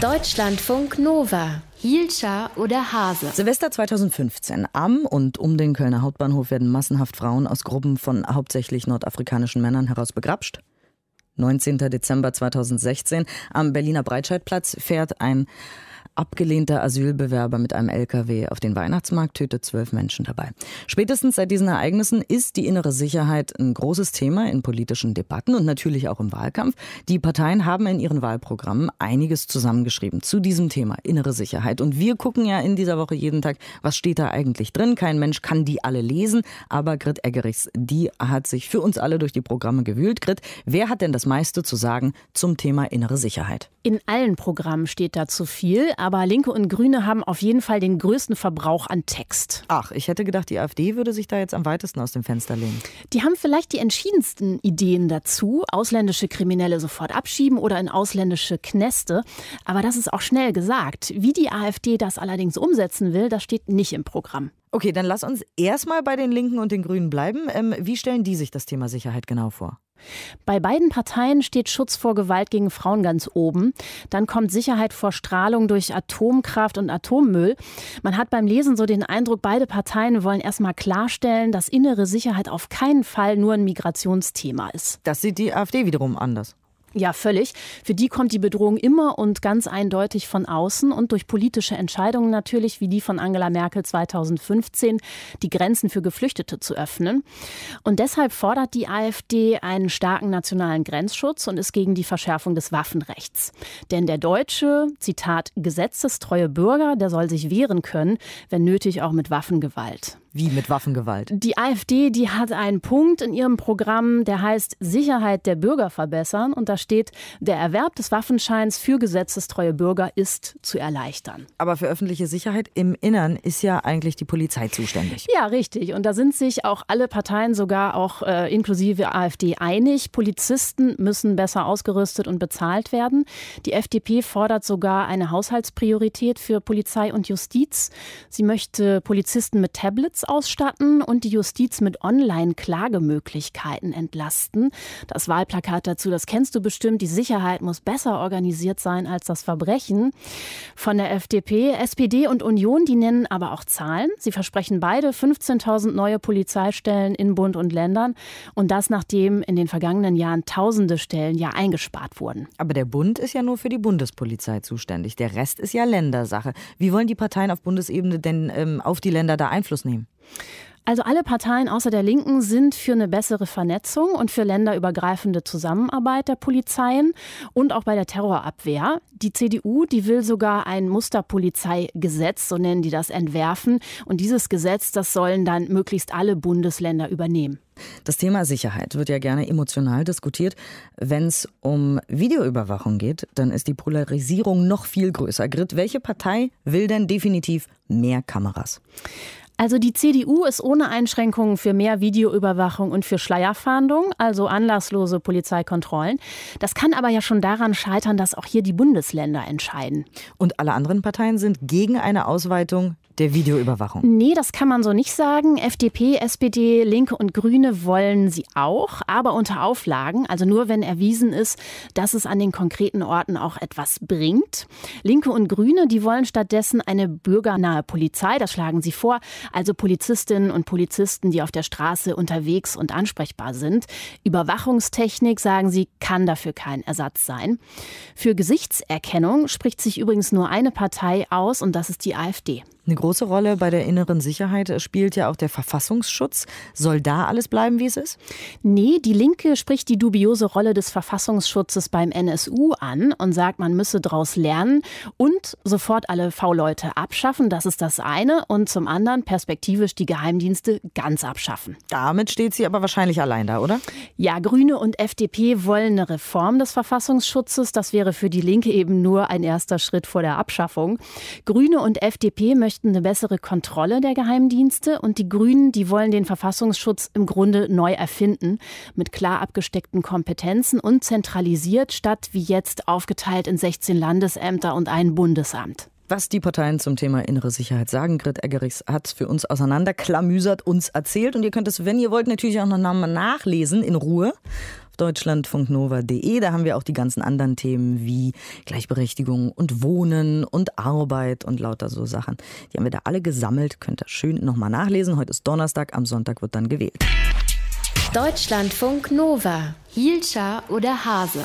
Deutschlandfunk Nova. Hielscher oder Hase. Silvester 2015. Am und um den Kölner Hauptbahnhof werden massenhaft Frauen aus Gruppen von hauptsächlich nordafrikanischen Männern heraus begrapscht. 19. Dezember 2016. Am Berliner Breitscheidplatz fährt ein abgelehnter Asylbewerber mit einem LKW auf den Weihnachtsmarkt tötet zwölf Menschen dabei. Spätestens seit diesen Ereignissen ist die innere Sicherheit ein großes Thema in politischen Debatten und natürlich auch im Wahlkampf. Die Parteien haben in ihren Wahlprogrammen einiges zusammengeschrieben zu diesem Thema innere Sicherheit. Und wir gucken ja in dieser Woche jeden Tag, was steht da eigentlich drin. Kein Mensch kann die alle lesen, aber Grit Eggerichs, die hat sich für uns alle durch die Programme gewühlt. Grit, wer hat denn das meiste zu sagen zum Thema innere Sicherheit? In allen Programmen steht dazu viel, aber Linke und Grüne haben auf jeden Fall den größten Verbrauch an Text. Ach, ich hätte gedacht, die AfD würde sich da jetzt am weitesten aus dem Fenster lehnen. Die haben vielleicht die entschiedensten Ideen dazu, ausländische Kriminelle sofort abschieben oder in ausländische Knäste. Aber das ist auch schnell gesagt. Wie die AfD das allerdings umsetzen will, das steht nicht im Programm. Okay, dann lass uns erstmal bei den Linken und den Grünen bleiben. Ähm, wie stellen die sich das Thema Sicherheit genau vor? Bei beiden Parteien steht Schutz vor Gewalt gegen Frauen ganz oben. Dann kommt Sicherheit vor Strahlung durch Atomkraft und Atommüll. Man hat beim Lesen so den Eindruck, beide Parteien wollen erstmal klarstellen, dass innere Sicherheit auf keinen Fall nur ein Migrationsthema ist. Das sieht die AfD wiederum anders. Ja, völlig. Für die kommt die Bedrohung immer und ganz eindeutig von außen und durch politische Entscheidungen natürlich, wie die von Angela Merkel 2015, die Grenzen für Geflüchtete zu öffnen. Und deshalb fordert die AfD einen starken nationalen Grenzschutz und ist gegen die Verschärfung des Waffenrechts. Denn der deutsche, Zitat, gesetzestreue Bürger, der soll sich wehren können, wenn nötig auch mit Waffengewalt. Wie mit Waffengewalt? Die AfD, die hat einen Punkt in ihrem Programm, der heißt Sicherheit der Bürger verbessern. Und da steht, der Erwerb des Waffenscheins für gesetzestreue Bürger ist zu erleichtern. Aber für öffentliche Sicherheit im Innern ist ja eigentlich die Polizei zuständig. Ja, richtig. Und da sind sich auch alle Parteien, sogar auch äh, inklusive AfD, einig. Polizisten müssen besser ausgerüstet und bezahlt werden. Die FDP fordert sogar eine Haushaltspriorität für Polizei und Justiz. Sie möchte Polizisten mit Tablets ausstatten und die Justiz mit Online-Klagemöglichkeiten entlasten. Das Wahlplakat dazu, das kennst du bestimmt. Die Sicherheit muss besser organisiert sein als das Verbrechen. Von der FDP, SPD und Union, die nennen aber auch Zahlen. Sie versprechen beide 15.000 neue Polizeistellen in Bund und Ländern. Und das nachdem in den vergangenen Jahren tausende Stellen ja eingespart wurden. Aber der Bund ist ja nur für die Bundespolizei zuständig. Der Rest ist ja Ländersache. Wie wollen die Parteien auf Bundesebene denn ähm, auf die Länder da Einfluss nehmen? Also alle Parteien außer der Linken sind für eine bessere Vernetzung und für länderübergreifende Zusammenarbeit der Polizeien und auch bei der Terrorabwehr. Die CDU, die will sogar ein Musterpolizeigesetz, so nennen die das, entwerfen. Und dieses Gesetz, das sollen dann möglichst alle Bundesländer übernehmen. Das Thema Sicherheit wird ja gerne emotional diskutiert. Wenn es um Videoüberwachung geht, dann ist die Polarisierung noch viel größer. Grit, welche Partei will denn definitiv mehr Kameras? Also die CDU ist ohne Einschränkungen für mehr Videoüberwachung und für Schleierfahndung, also anlasslose Polizeikontrollen. Das kann aber ja schon daran scheitern, dass auch hier die Bundesländer entscheiden. Und alle anderen Parteien sind gegen eine Ausweitung der Videoüberwachung? Nee, das kann man so nicht sagen. FDP, SPD, Linke und Grüne wollen sie auch, aber unter Auflagen, also nur wenn erwiesen ist, dass es an den konkreten Orten auch etwas bringt. Linke und Grüne, die wollen stattdessen eine bürgernahe Polizei, das schlagen sie vor, also Polizistinnen und Polizisten, die auf der Straße unterwegs und ansprechbar sind. Überwachungstechnik, sagen sie, kann dafür kein Ersatz sein. Für Gesichtserkennung spricht sich übrigens nur eine Partei aus und das ist die AfD. Eine große Rolle bei der inneren Sicherheit spielt ja auch der Verfassungsschutz. Soll da alles bleiben, wie es ist? Nee, die Linke spricht die dubiose Rolle des Verfassungsschutzes beim NSU an und sagt, man müsse daraus lernen und sofort alle V-Leute abschaffen. Das ist das eine. Und zum anderen perspektivisch die Geheimdienste ganz abschaffen. Damit steht sie aber wahrscheinlich allein da, oder? Ja, Grüne und FDP wollen eine Reform des Verfassungsschutzes. Das wäre für die Linke eben nur ein erster Schritt vor der Abschaffung. Grüne und FDP möchten möchten eine bessere Kontrolle der Geheimdienste und die Grünen, die wollen den Verfassungsschutz im Grunde neu erfinden, mit klar abgesteckten Kompetenzen und zentralisiert, statt wie jetzt aufgeteilt in 16 Landesämter und ein Bundesamt. Was die Parteien zum Thema innere Sicherheit sagen, Grit Eggerichs hat für uns auseinanderklamüsert, uns erzählt. Und ihr könnt es, wenn ihr wollt, natürlich auch noch nachlesen in Ruhe deutschlandfunknova.de. Da haben wir auch die ganzen anderen Themen wie Gleichberechtigung und Wohnen und Arbeit und lauter so Sachen. Die haben wir da alle gesammelt. Könnt ihr schön nochmal nachlesen. Heute ist Donnerstag, am Sonntag wird dann gewählt. Deutschlandfunk Nova. Hielscher oder Hase?